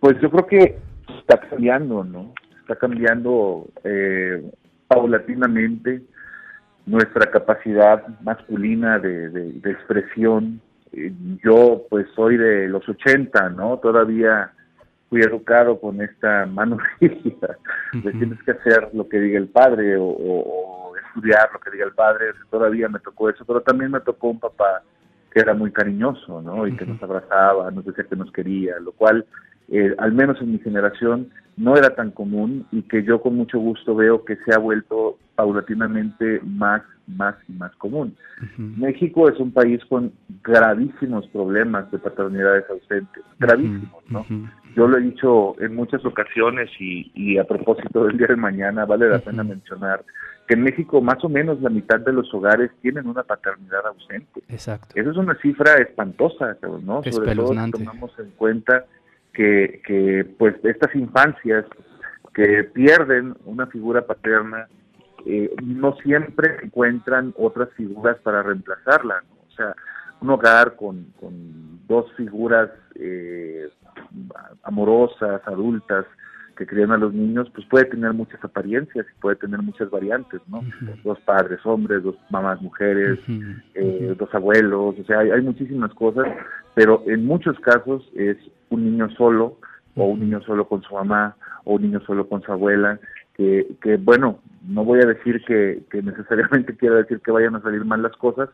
Speaker 5: Pues yo creo que está cambiando, ¿no? Está cambiando eh, paulatinamente nuestra capacidad masculina de, de, expresión. Eh, yo pues soy de los 80, ¿no? Todavía fui educado con esta mano rígida de tienes que hacer lo que diga el padre o, estudiar lo que diga el padre. Todavía me tocó eso, pero también me tocó un papá que era muy cariñoso, ¿no? Y que nos abrazaba, nos decía que nos quería, lo cual, eh, al menos en mi generación, no era tan común y que yo con mucho gusto veo que se ha vuelto paulatinamente más, más y más común. México es un país con gravísimos problemas de paternidades ausentes, gravísimos, ¿no? Yo lo he dicho en muchas ocasiones y, y a propósito del día de mañana, vale la pena mencionar que en México más o menos la mitad de los hogares tienen una paternidad ausente.
Speaker 3: Exacto.
Speaker 5: Esa es una cifra espantosa, ¿no? Sobre todo si tomamos en cuenta que, que pues estas infancias que pierden una figura paterna eh, no siempre encuentran otras figuras para reemplazarla. O sea, un hogar con, con dos figuras eh, amorosas, adultas, que crían a los niños, pues puede tener muchas apariencias y puede tener muchas variantes, ¿no? Dos padres hombres, dos mamás mujeres, eh, dos abuelos, o sea, hay, hay, muchísimas cosas, pero en muchos casos es un niño solo, o un niño solo con su mamá, o un niño solo con su abuela, que, que bueno, no voy a decir que, que necesariamente quiera decir que vayan a salir mal las cosas,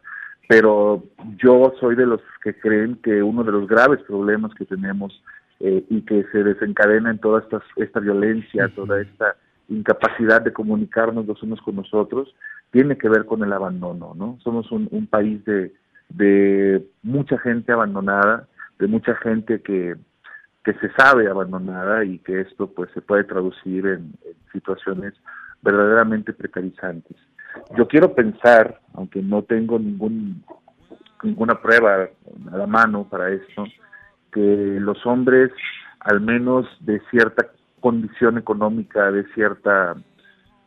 Speaker 5: pero yo soy de los que creen que uno de los graves problemas que tenemos eh, y que se desencadena en toda esta, esta violencia, toda esta incapacidad de comunicarnos los unos con nosotros, tiene que ver con el abandono, ¿no? Somos un, un país de, de mucha gente abandonada, de mucha gente que, que se sabe abandonada y que esto pues se puede traducir en, en situaciones verdaderamente precarizantes. Yo quiero pensar, aunque no tengo ningún ninguna prueba a la mano para esto, que los hombres, al menos de cierta condición económica, de cierta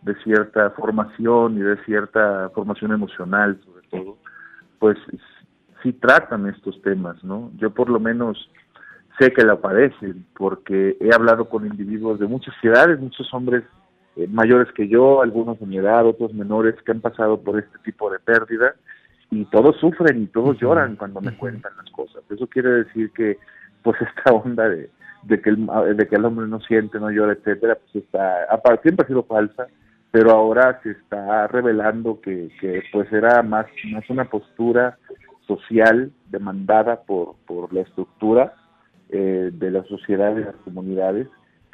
Speaker 5: de cierta formación y de cierta formación emocional sobre todo, pues sí tratan estos temas, ¿no? Yo por lo menos sé que la padecen porque he hablado con individuos de muchas ciudades, muchos hombres eh, mayores que yo, algunos de mi edad, otros menores que han pasado por este tipo de pérdida y todos sufren y todos lloran cuando me cuentan las cosas. Eso quiere decir que pues esta onda de, de que el, de que el hombre no siente, no llora, etcétera, pues está, siempre ha sido falsa, pero ahora se está revelando que, que pues era más, más una postura social demandada por, por la estructura eh, de la sociedad y las comunidades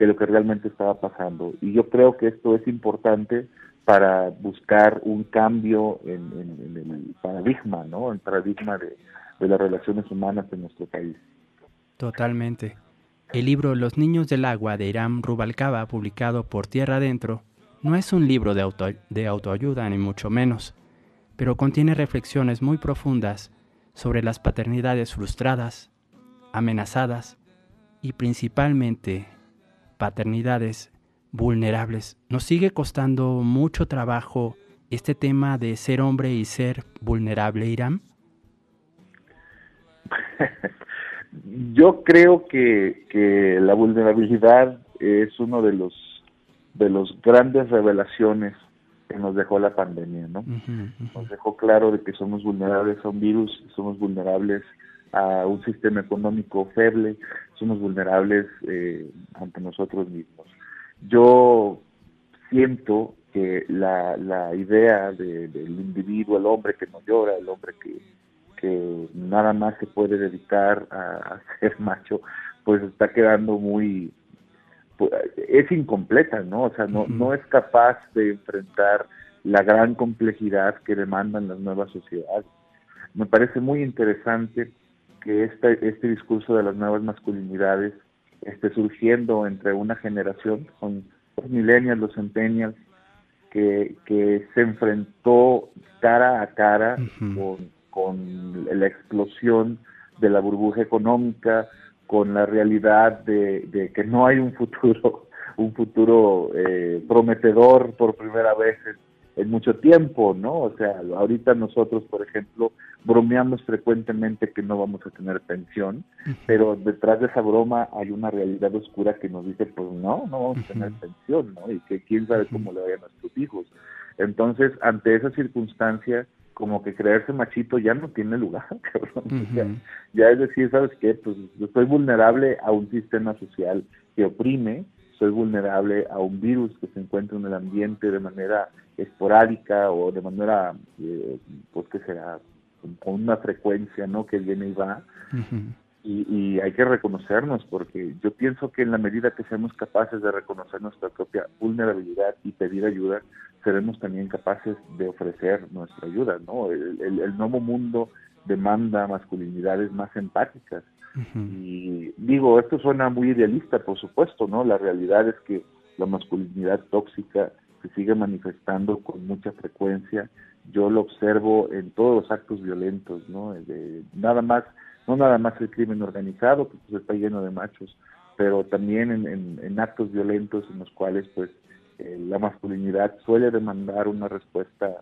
Speaker 5: que lo que realmente estaba pasando. Y yo creo que esto es importante para buscar un cambio en, en, en el paradigma, ¿no? El paradigma de, de las relaciones humanas en nuestro país.
Speaker 3: Totalmente. El libro Los Niños del Agua de Iram Rubalcaba, publicado por Tierra Adentro, no es un libro de, auto, de autoayuda, ni mucho menos, pero contiene reflexiones muy profundas sobre las paternidades frustradas, amenazadas y principalmente paternidades vulnerables. Nos sigue costando mucho trabajo este tema de ser hombre y ser vulnerable, Iram.
Speaker 5: Yo creo que, que la vulnerabilidad es uno de los de los grandes revelaciones que nos dejó la pandemia, ¿no? Nos dejó claro de que somos vulnerables a un virus, somos vulnerables a un sistema económico feble, somos vulnerables eh, ante nosotros mismos. Yo siento que la, la idea de, del individuo, el hombre que no llora, el hombre que, que nada más se puede dedicar a, a ser macho, pues está quedando muy pues, es incompleta, ¿no? O sea, no no es capaz de enfrentar la gran complejidad que demandan las nuevas sociedades. Me parece muy interesante que este, este discurso de las nuevas masculinidades esté surgiendo entre una generación, son los millennials, los centennials, que, que se enfrentó cara a cara con con la explosión de la burbuja económica, con la realidad de, que no hay un futuro, un futuro eh, prometedor por primera vez en, mucho tiempo, ¿no? O sea, ahorita nosotros, por ejemplo, bromeamos frecuentemente que no vamos a tener pensión, pero detrás de esa broma hay una realidad oscura que nos dice, pues no, no vamos a tener pensión, ¿no? Y que quién sabe cómo le vayan a nuestros hijos. Entonces, ante esa circunstancia, como que creerse machito ya no tiene lugar, cabrón. ya, es decir, ¿sabes qué? Pues yo soy vulnerable a un sistema social que oprime, soy vulnerable a un virus que se encuentra en el ambiente de manera esporádica o de manera, eh, pues que será, con una frecuencia, ¿no? Que viene y va. y, hay que reconocernos porque yo pienso que en la medida que seamos capaces de reconocer nuestra propia vulnerabilidad y pedir ayuda, seremos también capaces de ofrecer nuestra ayuda, ¿no? El, nuevo mundo demanda masculinidades más empáticas. Y digo, esto suena muy idealista, por supuesto, ¿no? La realidad es que la masculinidad tóxica se sigue manifestando con mucha frecuencia. Yo lo observo en todos los actos violentos, ¿no? Nada más no nada más el crimen organizado, que pues, está lleno de machos, pero también en, actos violentos en los cuales pues eh, la masculinidad suele demandar una respuesta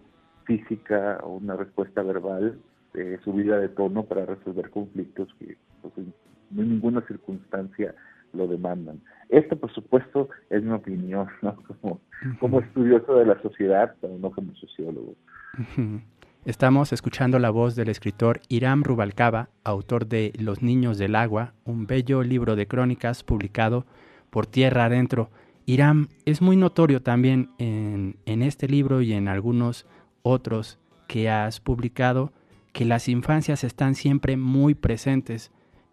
Speaker 5: física o una respuesta verbal eh, subida de tono para resolver conflictos que pues, en, ninguna circunstancia lo demandan. Esto, por supuesto, es mi opinión, ¿no? Como, como estudioso de la sociedad, pero no como sociólogo.
Speaker 3: Estamos escuchando la voz del escritor Iram Rubalcaba, autor de Los Niños del Agua, un bello libro de crónicas publicado por Tierra Adentro. Iram, es muy notorio también en, en este libro y en algunos otros que has publicado que las infancias están siempre muy presentes,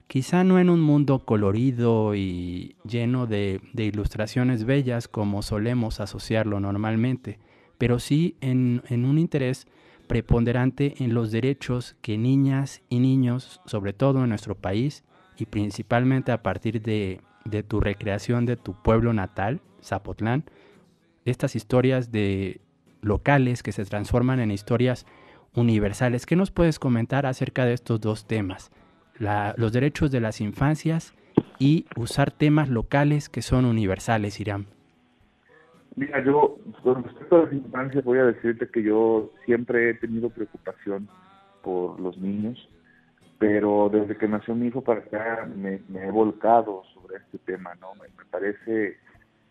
Speaker 3: quizá no en un mundo colorido y lleno de, de ilustraciones bellas como solemos asociarlo normalmente, pero sí en, un interés preponderante en los derechos que niñas y niños, sobre todo en nuestro país y principalmente a partir de, tu recreación de tu pueblo natal, Zapotlán, estas historias de locales que se transforman en historias universales. ¿Qué nos puedes comentar acerca de estos dos temas? Los derechos de las infancias y usar temas locales que son universales, Irán.
Speaker 5: Mira, yo con respecto a las infancias voy a decirte que yo siempre he tenido preocupación por los niños, pero desde que nació mi hijo para acá me, he volcado sobre este tema, ¿no? Me, parece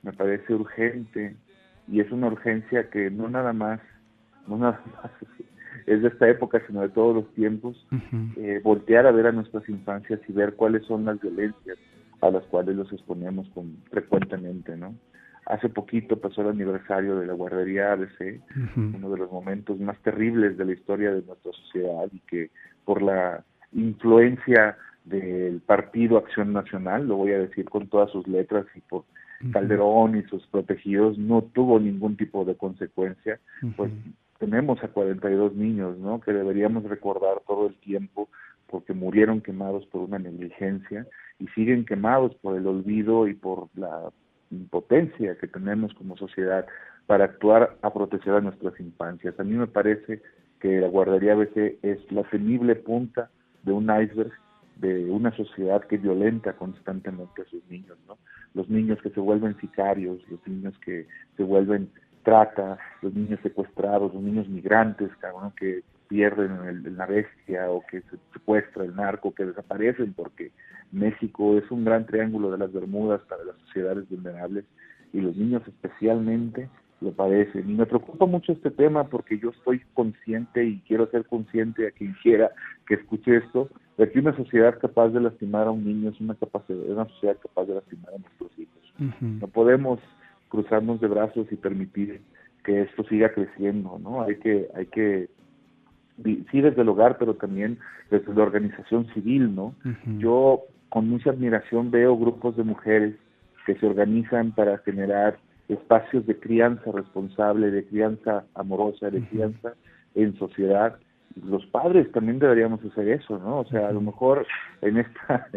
Speaker 5: me parece urgente y es una urgencia que no nada más no nada más es de esta época sino de todos los tiempos eh, voltear a ver a nuestras infancias y ver cuáles son las violencias a las cuales los exponemos con, frecuentemente, ¿no? Hace poquito pasó el aniversario de la guardería ABC, uno de los momentos más terribles de la historia de nuestra sociedad y que por la influencia del Partido Acción Nacional, lo voy a decir con todas sus letras y por Calderón y sus protegidos, no tuvo ningún tipo de consecuencia, pues tenemos a 42 niños, ¿no? Que deberíamos recordar todo el tiempo porque murieron quemados por una negligencia y siguen quemados por el olvido y por la impotencia que tenemos como sociedad para actuar a proteger a nuestras infancias. A mí me parece que la guardería ABC es la temible punta de un iceberg de una sociedad que violenta constantemente a sus niños, ¿no? Los niños que se vuelven sicarios, los niños que se vuelven trata, los niños secuestrados, los niños migrantes, que pierden en, la bestia o que se secuestra el narco, que desaparecen porque México es un gran triángulo de las Bermudas para las sociedades vulnerables y los niños especialmente lo padecen. Y me preocupa mucho este tema porque yo estoy consciente y quiero ser consciente a quien quiera que escuche esto, de que una sociedad capaz de lastimar a un niño es una, capacidad, una sociedad capaz de lastimar a nuestros hijos. No podemos cruzarnos de brazos y permitir que esto siga creciendo, ¿no? Hay que, hay que sí desde el hogar, pero también desde la organización civil, ¿no? Yo con mucha admiración veo grupos de mujeres que se organizan para generar espacios de crianza responsable, de crianza amorosa, de crianza en sociedad. Los padres también deberíamos hacer eso, ¿no? O sea, a lo mejor en esta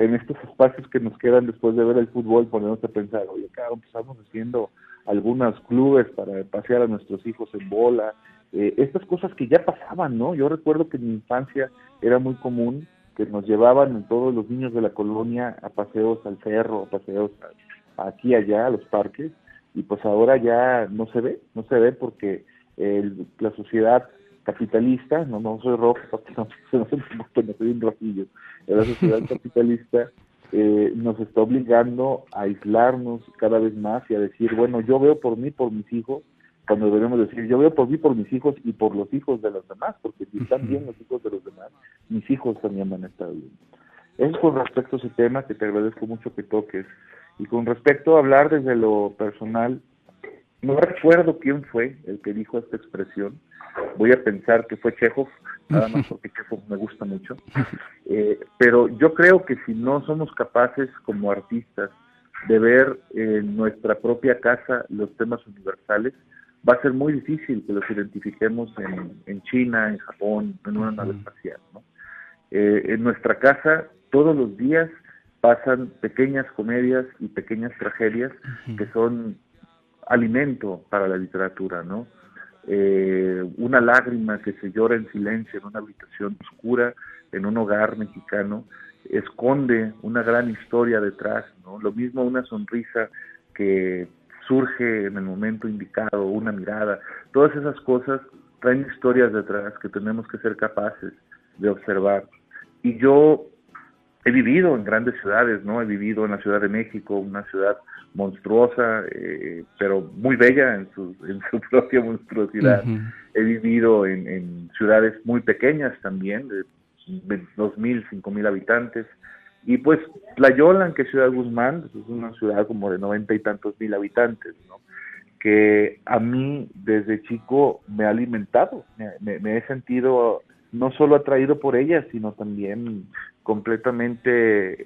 Speaker 5: en estos espacios que nos quedan después de ver el fútbol ponernos a pensar, oye, acá empezamos haciendo algunos clubes para pasear a nuestros hijos en bola, eh, estas cosas que ya pasaban, ¿no? Yo recuerdo que en mi infancia era muy común que nos llevaban todos los niños de la colonia a paseos al cerro, a paseos aquí allá, a los parques, y pues ahora ya no se ve, no se ve porque la sociedad capitalista, no, no soy rojo, no, no, soy un rojillo, la sociedad capitalista eh, nos está obligando a aislarnos cada vez más y a decir, bueno, yo veo por mí, por mis hijos, cuando deberemos decir, yo veo por mí, por mis hijos y por los hijos de los demás, porque si están bien los hijos de los demás, mis hijos también van a estar bien. Eso con respecto a ese tema que te agradezco mucho que toques. Y con respecto a hablar desde lo personal, no recuerdo quién fue el que dijo esta expresión, voy a pensar que fue Chekhov, nada más porque Chekhov me gusta mucho, eh, pero yo creo que si no somos capaces como artistas de ver en nuestra propia casa los temas universales, va a ser muy difícil que los identifiquemos en, China, en Japón, en una nave espacial. Eh, en nuestra casa todos los días pasan pequeñas comedias y pequeñas tragedias que son alimento para la literatura, ¿no? Eh, una lágrima que se llora en silencio en una habitación oscura en un hogar mexicano esconde una gran historia detrás, ¿no? Lo mismo una sonrisa que surge en el momento indicado, una mirada, todas esas cosas traen historias detrás que tenemos que ser capaces de observar. Y yo he vivido en grandes ciudades, ¿no? He vivido en la Ciudad de México, una ciudad monstruosa, eh, pero muy bella en su, en su propia monstruosidad. He vivido en, en, ciudades muy pequeñas también, de, dos mil, cinco mil habitantes. Y pues Tlayolan, que es Ciudad Guzmán, pues, es una ciudad como de noventa y tantos mil habitantes, ¿no? que a mí desde chico me ha alimentado, me, me he sentido no solo atraído por ella, sino también completamente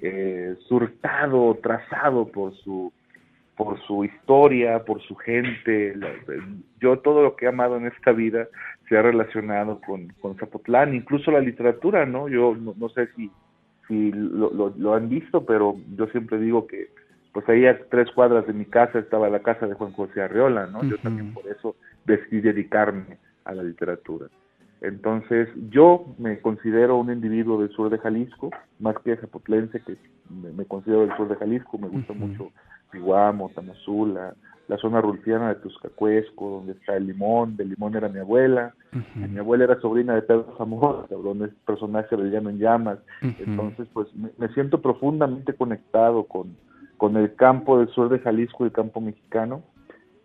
Speaker 5: eh, surtado, trazado por su por su historia, por su gente. yo todo lo que he amado en esta vida se ha relacionado con, con Zapotlán, incluso la literatura, ¿no? Yo no, sé si, si lo, lo, han visto, pero yo siempre digo que pues ahí a tres cuadras de mi casa estaba la casa de Juan José Arreola, ¿no? Yo también por eso decidí dedicarme a la literatura. Entonces, yo me considero un individuo del sur de Jalisco, más que zapotlense, que me, considero del sur de Jalisco, me gusta mucho Piguamo, Tamazula, la zona rulfiana de Tuscacuesco, donde está el limón, del limón era mi abuela, mi abuela era sobrina de Pedro Zamora, donde es personaje del llano en llamas, entonces pues me, siento profundamente conectado con, con el campo del sur de Jalisco, el campo mexicano,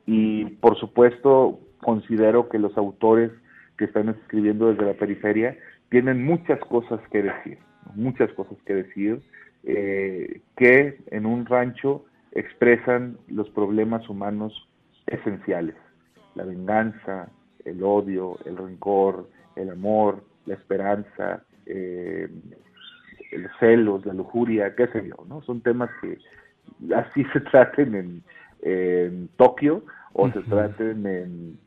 Speaker 5: y por supuesto considero que los autores que están escribiendo desde la periferia tienen muchas cosas que decir, muchas cosas que decir, eh, que en un rancho expresan los problemas humanos esenciales, la venganza, el odio, el rencor, el amor, la esperanza, eh, el celos, la lujuria, qué sé yo, ¿no? Son temas que así se traten en, en Tokio o se traten en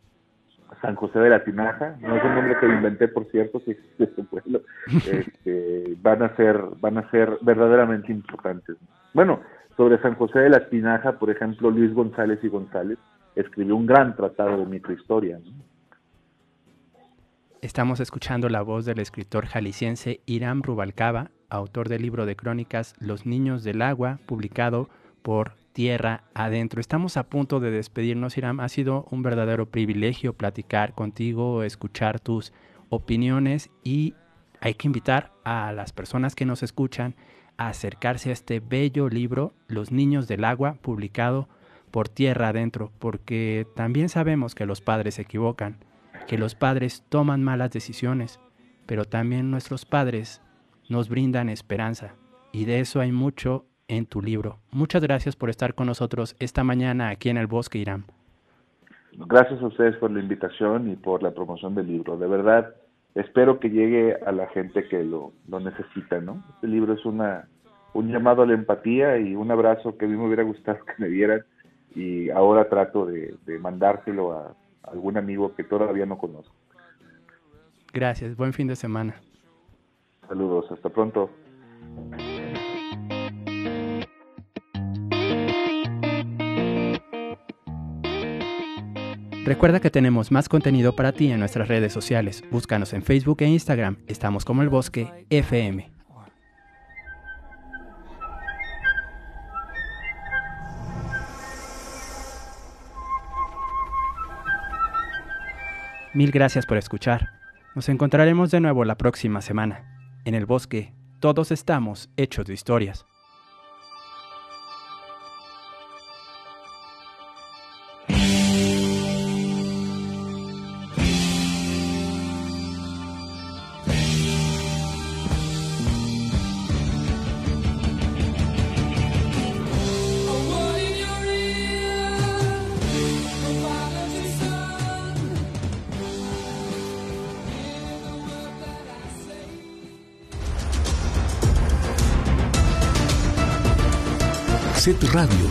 Speaker 5: San José de la Tinaja, no es un nombre que inventé, por cierto, si existe pueblo, este, van a ser, van a ser verdaderamente importantes. Bueno, sobre San José de la Tinaja, por ejemplo, Luis González y González escribió un gran tratado de microhistoria.
Speaker 3: Estamos escuchando la voz del escritor jalisciense Irán Rubalcaba, autor del libro de crónicas Los Niños del Agua, publicado por tierra adentro. Estamos a punto de despedirnos, Iram. Ha sido un verdadero privilegio platicar contigo, escuchar tus opiniones y hay que invitar a las personas que nos escuchan a acercarse a este bello libro, Los Niños del Agua, publicado por Tierra Adentro, porque también sabemos que los padres se equivocan, que los padres toman malas decisiones, pero también nuestros padres nos brindan esperanza, y de eso hay mucho en tu libro. Muchas gracias por estar con nosotros esta mañana aquí en el Bosque Irán.
Speaker 5: Gracias a ustedes por la invitación y por la promoción del libro. De verdad, espero que llegue a la gente que lo, lo necesita, ¿no? Este libro es una, un llamado a la empatía y un abrazo que a mí me hubiera gustado que me dieran y ahora trato de, de mandárselo a algún amigo que todavía no conozco.
Speaker 3: Gracias, buen fin de semana.
Speaker 5: Saludos, hasta pronto.
Speaker 3: Recuerda que tenemos más contenido para ti en nuestras redes sociales. Búscanos en Facebook e Instagram. Estamos como el Bosque FM. Mil gracias por escuchar. Nos encontraremos de nuevo la próxima semana. En el bosque, todos estamos hechos de historias.